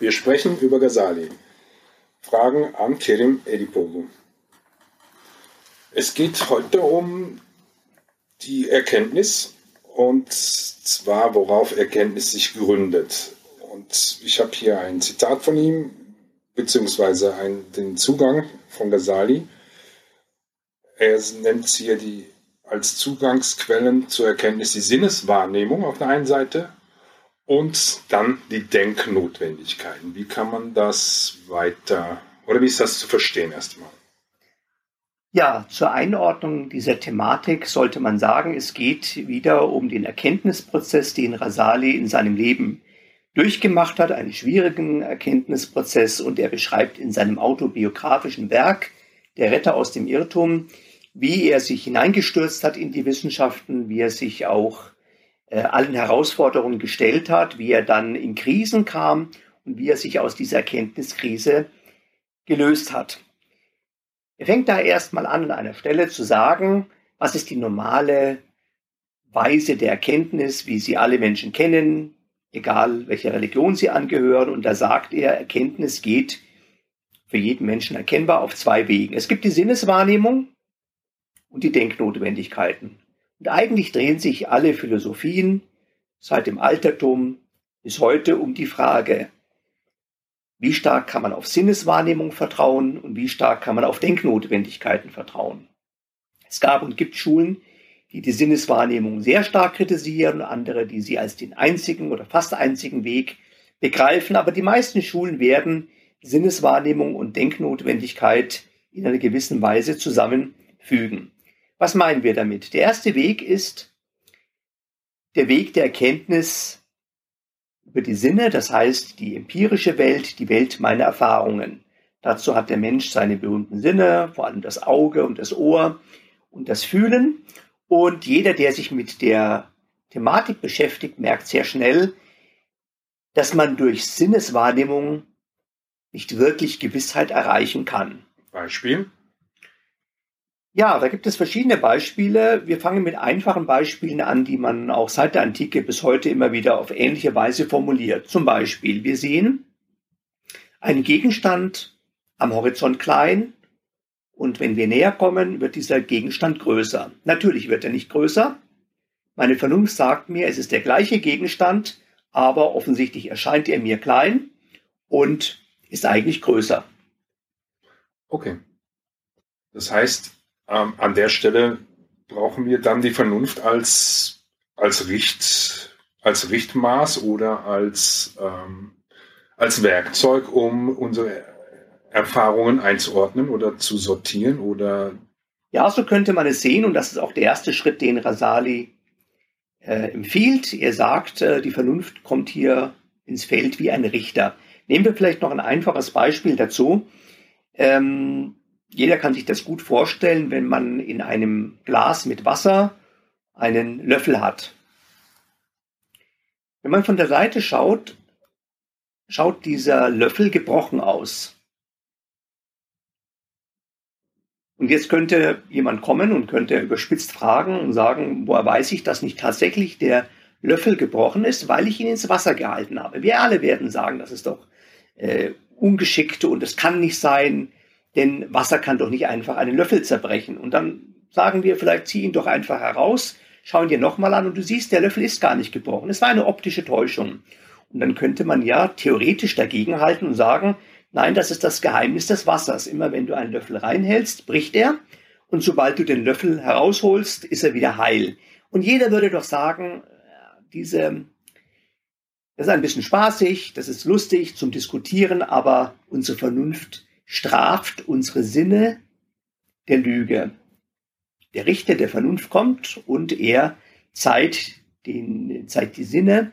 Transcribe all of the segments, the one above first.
Wir sprechen über Ghazali. Fragen an Kerim Edipogu. Es geht heute um die Erkenntnis und zwar worauf Erkenntnis sich gründet. Und ich habe hier ein Zitat von ihm, beziehungsweise ein, den Zugang von Ghazali. Er nennt hier die, als Zugangsquellen zur Erkenntnis die Sinneswahrnehmung auf der einen Seite und dann die Denknotwendigkeiten. Wie kann man das weiter, oder wie ist das zu verstehen erstmal? Ja, zur Einordnung dieser Thematik sollte man sagen, es geht wieder um den Erkenntnisprozess, den Rasali in seinem Leben durchgemacht hat, einen schwierigen Erkenntnisprozess und er beschreibt in seinem autobiografischen Werk Der Retter aus dem Irrtum, wie er sich hineingestürzt hat in die Wissenschaften, wie er sich auch äh, allen Herausforderungen gestellt hat, wie er dann in Krisen kam und wie er sich aus dieser Erkenntniskrise gelöst hat. Er fängt da erstmal an, an einer Stelle zu sagen, was ist die normale Weise der Erkenntnis, wie sie alle Menschen kennen, egal welcher Religion sie angehören. Und da sagt er, Erkenntnis geht für jeden Menschen erkennbar auf zwei Wegen. Es gibt die Sinneswahrnehmung und die Denknotwendigkeiten. Und eigentlich drehen sich alle Philosophien seit dem Altertum bis heute um die Frage, wie stark kann man auf Sinneswahrnehmung vertrauen und wie stark kann man auf Denknotwendigkeiten vertrauen? Es gab und gibt Schulen, die die Sinneswahrnehmung sehr stark kritisieren, andere, die sie als den einzigen oder fast einzigen Weg begreifen. Aber die meisten Schulen werden Sinneswahrnehmung und Denknotwendigkeit in einer gewissen Weise zusammenfügen. Was meinen wir damit? Der erste Weg ist der Weg der Erkenntnis über die Sinne, das heißt die empirische Welt, die Welt meiner Erfahrungen. Dazu hat der Mensch seine berühmten Sinne, vor allem das Auge und das Ohr und das Fühlen. Und jeder, der sich mit der Thematik beschäftigt, merkt sehr schnell, dass man durch Sinneswahrnehmung nicht wirklich Gewissheit erreichen kann. Beispiel? Ja, da gibt es verschiedene Beispiele. Wir fangen mit einfachen Beispielen an, die man auch seit der Antike bis heute immer wieder auf ähnliche Weise formuliert. Zum Beispiel, wir sehen einen Gegenstand am Horizont klein und wenn wir näher kommen, wird dieser Gegenstand größer. Natürlich wird er nicht größer. Meine Vernunft sagt mir, es ist der gleiche Gegenstand, aber offensichtlich erscheint er mir klein und ist eigentlich größer. Okay. Das heißt, ähm, an der Stelle brauchen wir dann die Vernunft als, als, Richt, als Richtmaß oder als, ähm, als Werkzeug, um unsere Erfahrungen einzuordnen oder zu sortieren oder ja, so könnte man es sehen und das ist auch der erste Schritt, den Rasali äh, empfiehlt. Er sagt, äh, die Vernunft kommt hier ins Feld wie ein Richter. Nehmen wir vielleicht noch ein einfaches Beispiel dazu. Ähm, jeder kann sich das gut vorstellen, wenn man in einem Glas mit Wasser einen Löffel hat. Wenn man von der Seite schaut, schaut dieser Löffel gebrochen aus. Und jetzt könnte jemand kommen und könnte überspitzt fragen und sagen, woher weiß ich, dass nicht tatsächlich der Löffel gebrochen ist, weil ich ihn ins Wasser gehalten habe. Wir alle werden sagen, das ist doch äh, ungeschickt und es kann nicht sein, denn Wasser kann doch nicht einfach einen Löffel zerbrechen. Und dann sagen wir, vielleicht zieh ihn doch einfach heraus, schau ihn dir nochmal an und du siehst, der Löffel ist gar nicht gebrochen. Es war eine optische Täuschung. Und dann könnte man ja theoretisch dagegenhalten und sagen, nein, das ist das Geheimnis des Wassers. Immer wenn du einen Löffel reinhältst, bricht er. Und sobald du den Löffel herausholst, ist er wieder heil. Und jeder würde doch sagen, diese, das ist ein bisschen spaßig, das ist lustig zum Diskutieren, aber unsere Vernunft straft unsere Sinne der Lüge. Der Richter der Vernunft kommt und er zeigt, den, zeigt die Sinne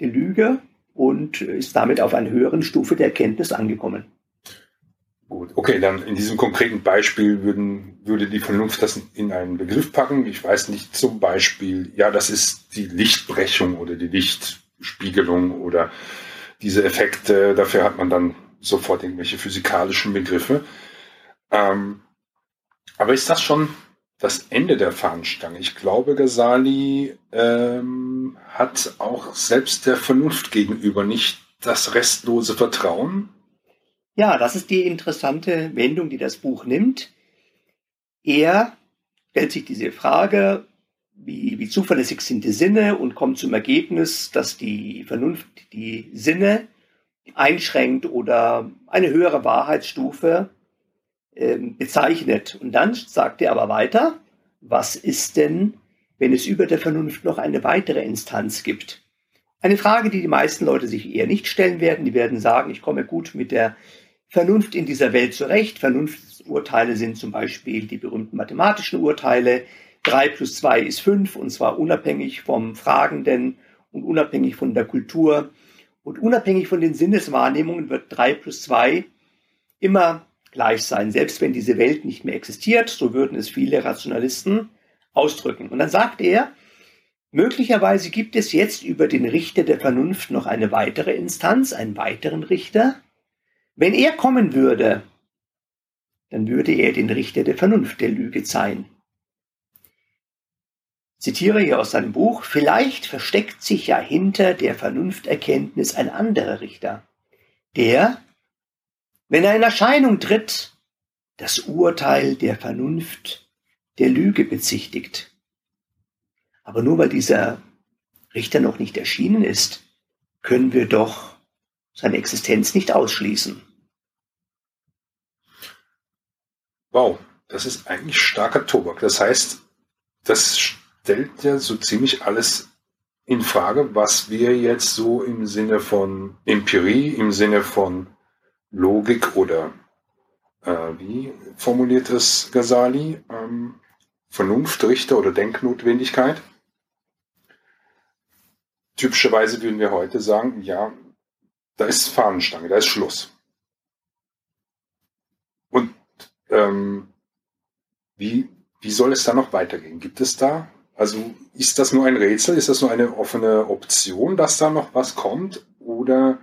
der Lüge und ist damit auf einer höheren Stufe der Erkenntnis angekommen. Gut, okay, dann in diesem konkreten Beispiel würden, würde die Vernunft das in einen Begriff packen. Ich weiß nicht, zum Beispiel, ja, das ist die Lichtbrechung oder die Lichtspiegelung oder diese Effekte. Dafür hat man dann sofort irgendwelche physikalischen Begriffe. Ähm, aber ist das schon das Ende der Fahnenstange? Ich glaube, Ghazali ähm, hat auch selbst der Vernunft gegenüber nicht das restlose Vertrauen? Ja, das ist die interessante Wendung, die das Buch nimmt. Er stellt sich diese Frage, wie, wie zuverlässig sind die Sinne und kommt zum Ergebnis, dass die Vernunft die Sinne einschränkt oder eine höhere Wahrheitsstufe äh, bezeichnet. Und dann sagt er aber weiter, was ist denn, wenn es über der Vernunft noch eine weitere Instanz gibt? Eine Frage, die die meisten Leute sich eher nicht stellen werden. Die werden sagen, ich komme gut mit der Vernunft in dieser Welt zurecht. Vernunftsurteile sind zum Beispiel die berühmten mathematischen Urteile. Drei plus zwei ist fünf und zwar unabhängig vom Fragenden und unabhängig von der Kultur und unabhängig von den Sinneswahrnehmungen wird drei plus zwei immer gleich sein, selbst wenn diese Welt nicht mehr existiert, so würden es viele Rationalisten ausdrücken. Und dann sagt er, möglicherweise gibt es jetzt über den Richter der Vernunft noch eine weitere Instanz, einen weiteren Richter, wenn er kommen würde, dann würde er den Richter der Vernunft der Lüge zeigen. Zitiere hier aus seinem Buch, vielleicht versteckt sich ja hinter der Vernunfterkenntnis ein anderer Richter, der, wenn er in Erscheinung tritt, das Urteil der Vernunft der Lüge bezichtigt. Aber nur weil dieser Richter noch nicht erschienen ist, können wir doch seine Existenz nicht ausschließen. Wow, das ist eigentlich starker Tobak. Das heißt, das stellt ja so ziemlich alles in Frage, was wir jetzt so im Sinne von Empirie, im Sinne von Logik oder äh, wie formuliert es Ghazali, ähm, Vernunft, Richter oder Denknotwendigkeit. Typischerweise würden wir heute sagen, ja, da ist Fahnenstange, da ist Schluss. Und ähm, wie, wie soll es da noch weitergehen? Gibt es da, also ist das nur ein Rätsel, ist das nur eine offene Option, dass da noch was kommt oder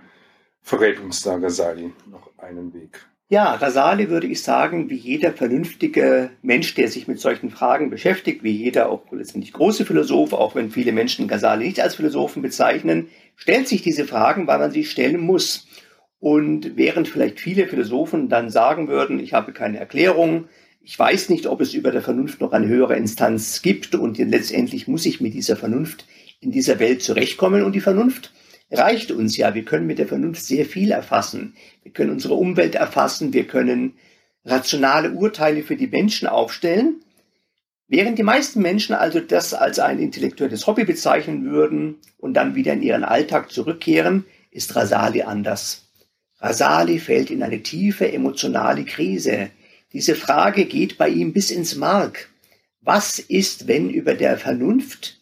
verrät uns da Gasali noch einen Weg? Ja, Rasali würde ich sagen, wie jeder vernünftige Mensch, der sich mit solchen Fragen beschäftigt, wie jeder auch letztendlich große Philosoph, auch wenn viele Menschen Gasali nicht als Philosophen bezeichnen, stellt sich diese Fragen, weil man sie stellen muss. Und während vielleicht viele Philosophen dann sagen würden, ich habe keine Erklärung, ich weiß nicht, ob es über der Vernunft noch eine höhere Instanz gibt und letztendlich muss ich mit dieser Vernunft in dieser Welt zurechtkommen und die Vernunft reicht uns ja. Wir können mit der Vernunft sehr viel erfassen. Wir können unsere Umwelt erfassen, wir können rationale Urteile für die Menschen aufstellen. Während die meisten Menschen also das als ein intellektuelles Hobby bezeichnen würden und dann wieder in ihren Alltag zurückkehren, ist Rasali anders. Rasali fällt in eine tiefe emotionale Krise. Diese Frage geht bei ihm bis ins Mark. Was ist, wenn über der Vernunft,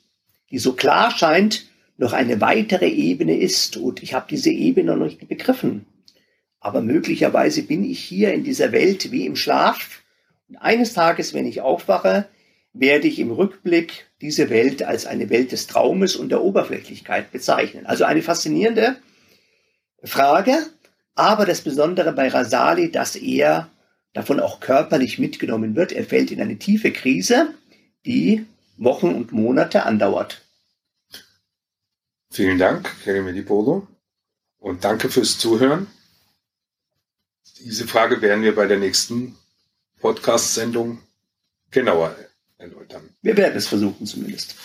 die so klar scheint, noch eine weitere Ebene ist und ich habe diese Ebene noch nicht begriffen. Aber möglicherweise bin ich hier in dieser Welt wie im Schlaf und eines Tages, wenn ich aufwache, werde ich im Rückblick diese Welt als eine Welt des Traumes und der Oberflächlichkeit bezeichnen. Also eine faszinierende Frage, aber das Besondere bei Rasali, dass er davon auch körperlich mitgenommen wird. Er fällt in eine tiefe Krise, die Wochen und Monate andauert. Vielen Dank, Jeremy Polo. Und danke fürs Zuhören. Diese Frage werden wir bei der nächsten Podcast-Sendung genauer erläutern. Wir werden es versuchen zumindest.